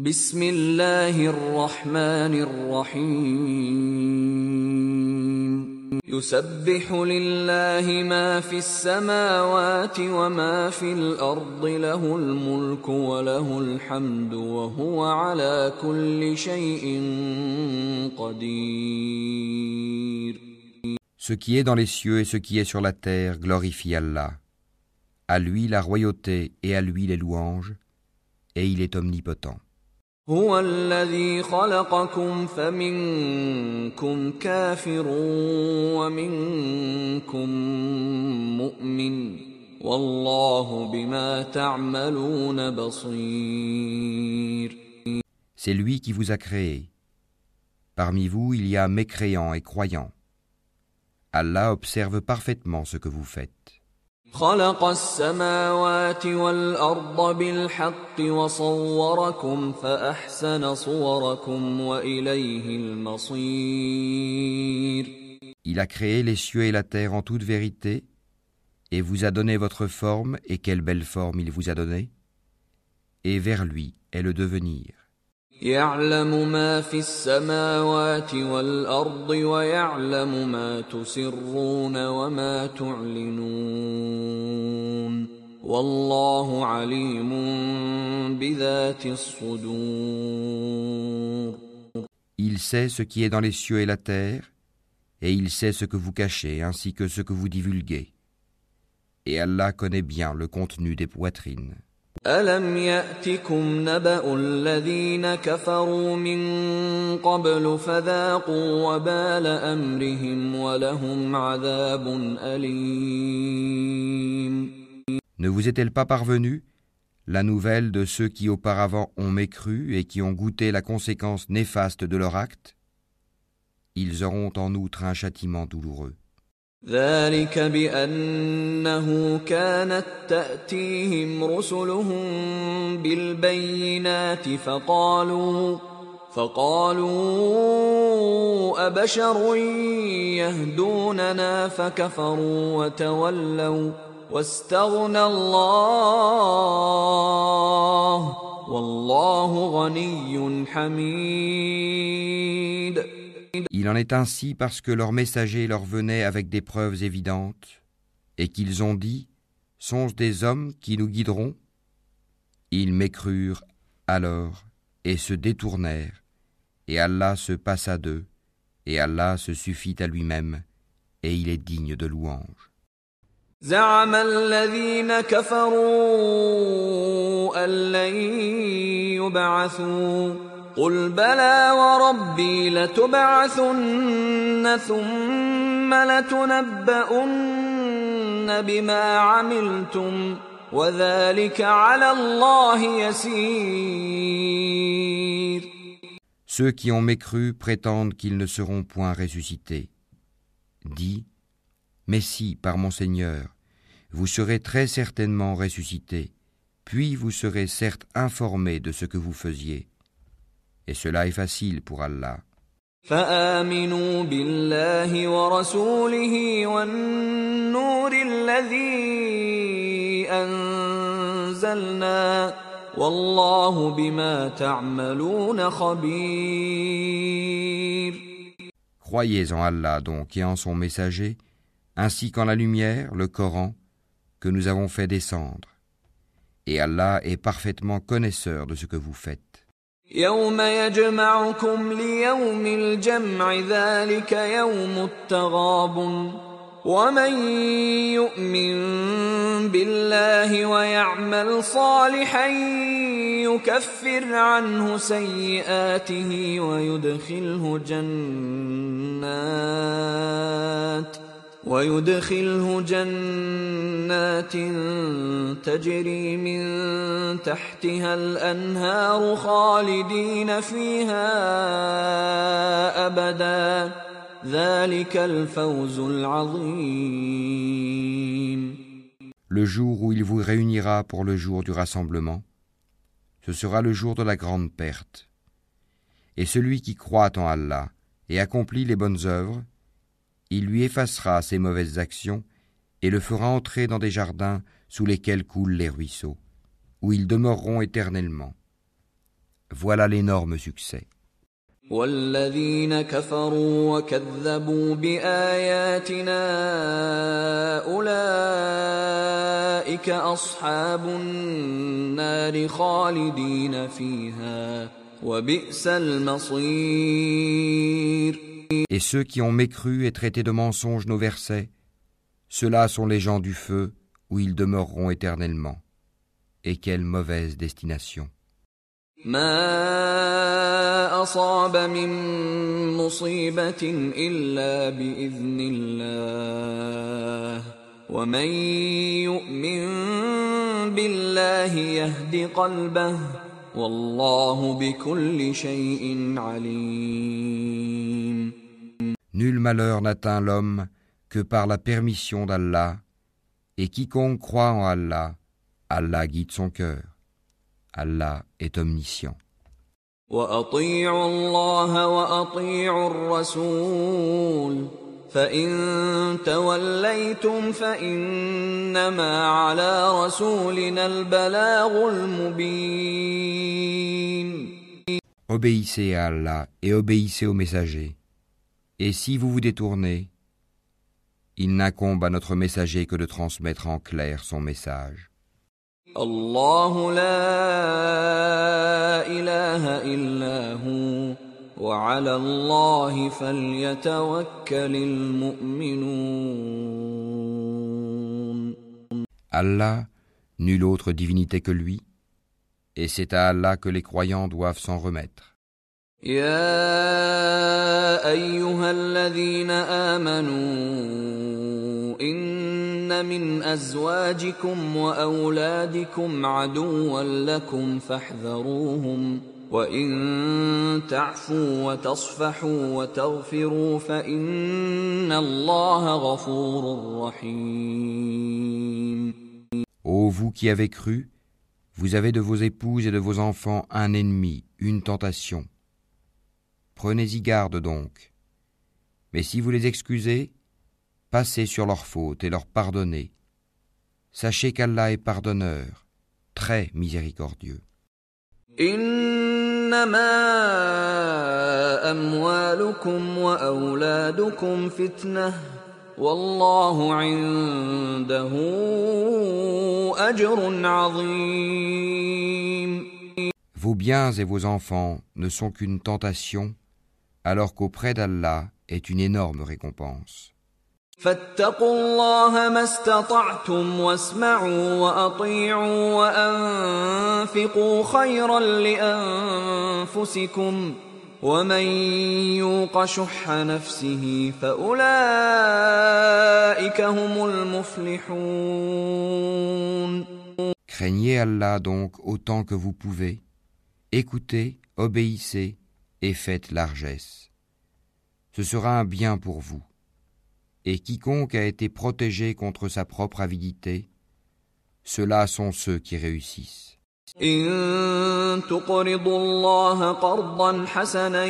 بسم الله الرحمن الرحيم يسبح لله ما في السماوات وما في الأرض له الملك وله الحمد وهو على كل شيء قدير Ce qui est dans les cieux et ce qui est sur la terre glorifie Allah. À lui la royauté et à lui les louanges, et il est omnipotent. هو الذي خلقكم فمنكم كافر ومنكم مؤمن والله بما تعملون بصير C'est lui qui vous a créé. Parmi vous, il y a mécréants et croyants. Allah observe parfaitement ce que vous faites. خلق السماوات والأرض بالحق وصوركم فأحسن صوركم وإليه المصير Il a créé les cieux et la terre en toute vérité, et vous a donné votre forme, et quelle belle forme il vous a donnée, et vers lui est le devenir. يعلم ما في السماوات والأرض ويعلم ما تسرون وما تعلنون والله عليم بذات الصدور Il sait ce qui est dans les cieux et la terre, et il sait ce que vous cachez ainsi que ce que vous divulguez. Et Allah connaît bien le contenu des poitrines. ألم يأتكم نبأ الذين كفروا من قبل فذاقوا وبال أمرهم ولهم عذاب أليم Ne vous est-elle pas parvenue la nouvelle de ceux qui auparavant ont mécru et qui ont goûté la conséquence néfaste de leur acte Ils auront en outre un châtiment douloureux. ذلك بأنه كانت تأتيهم رسلهم بالبينات فقالوا فقالوا أبشر يهدوننا فكفروا وتولوا واستغنى الله والله غني حميد. Il en est ainsi parce que leurs messagers leur venaient avec des preuves évidentes, et qu'ils ont dit Sont-ce des hommes qui nous guideront Ils m'écrurent alors et se détournèrent, et Allah se passa d'eux, et Allah se suffit à lui-même, et il est digne de louange. زعم الذين كفروا أن لن يبعثوا قل بلى وربي لتبعثن ثم لتنبؤن بما عملتم وذلك على الله يسير Ceux qui ont mécru prétendent qu'ils ne seront point ressuscités. Dis, mais si, par mon Seigneur, vous serez très certainement ressuscités, puis vous serez certes informés de ce que vous faisiez. Et cela est facile pour Allah. فآمنوا بالله ورسوله والنور الذي أنزلنا والله بما تعملون خبير Croyez en Allah donc et en son messager, ainsi qu'en la lumière, le Coran, que nous avons fait descendre. Et Allah est parfaitement connaisseur de ce que vous faites. يوم يجمعكم ليوم الجمع ذلك يوم التغاب ومن يؤمن بالله ويعمل صالحا يكفر عنه سيئاته ويدخله جنات. ويدخله جنات تجري من تحتها الأنهار خالدين فيها أبدا ذلك الفوز العظيم Le jour où il vous réunira pour le jour du rassemblement, ce sera le jour de la grande perte. Et celui qui croit en Allah et accomplit les bonnes œuvres, il lui effacera ses mauvaises actions et le fera entrer dans des jardins sous lesquels coulent les ruisseaux, où ils demeureront éternellement. Voilà l'énorme succès. والذين كفروا وكذبوا بآياتنا أولئك أصحاب النار خالدين فيها وبئس المصير Et ceux qui ont mécru et traité de mensonges nos versets, ceux-là sont les gens du feu où ils demeureront éternellement. Et quelle mauvaise destination. ما أصاب من مصيبة إلا بإذن الله ومن يؤمن بالله يهد قلبه والله بكل شيء عليم Nul malheur n'atteint l'homme que par la permission d'Allah, et quiconque croit en Allah, Allah guide son cœur. Allah est omniscient. وأطيعوا الله وأطيعوا الرسول فإن توليتم فإنما على رسولنا البلاغ المبين Obéissez à Allah et obéissez aux messagers. Et si vous vous détournez, il n'incombe à notre messager que de transmettre en clair son message. الله لا إله إلا هو وعلى الله فليتوكل المؤمنون Allah, nulle autre divinité que lui, et c'est à Allah que les croyants doivent s'en remettre. يا أيها الذين آمنوا إن من أزواجكم وأولادكم عدوا لكم فاحذروهم وإن تعفوا وتصفحوا وتغفروا فإن الله غفور رحيم Ô vous qui avez cru, vous avez de vos épouses et de vos enfants un ennemi, une tentation. Prenez-y garde donc. Mais si vous les excusez, passez sur leurs fautes et leur pardonnez. Sachez qu'Allah est pardonneur, très miséricordieux. Vos biens et vos enfants ne sont qu'une tentation alors qu'auprès d'Allah est une énorme récompense. فاتقوا الله ما استطعتم واسمعوا وأطيعوا وأنفقوا خيرا لأنفسكم ومن يوق شح نفسه فأولئك هم المفلحون Craignez Allah donc autant que vous pouvez, écoutez, obéissez et faites largesse. Ce sera un bien pour vous. Et quiconque a été protégé contre sa propre avidité, ceux-là sont ceux qui réussissent. إن تقرضوا الله قرضا حسنا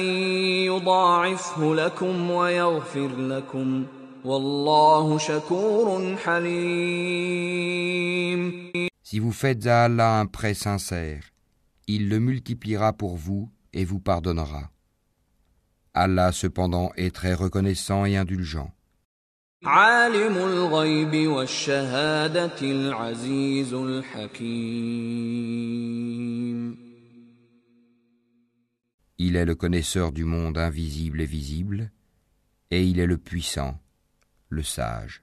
يضاعفه لكم ويغفر لكم والله شكور حليم Si vous faites à Allah un prêt sincère, il le multipliera pour vous et vous pardonnera. Allah cependant est très reconnaissant et indulgent. Il est le connaisseur du monde invisible et visible, et il est le puissant, le sage.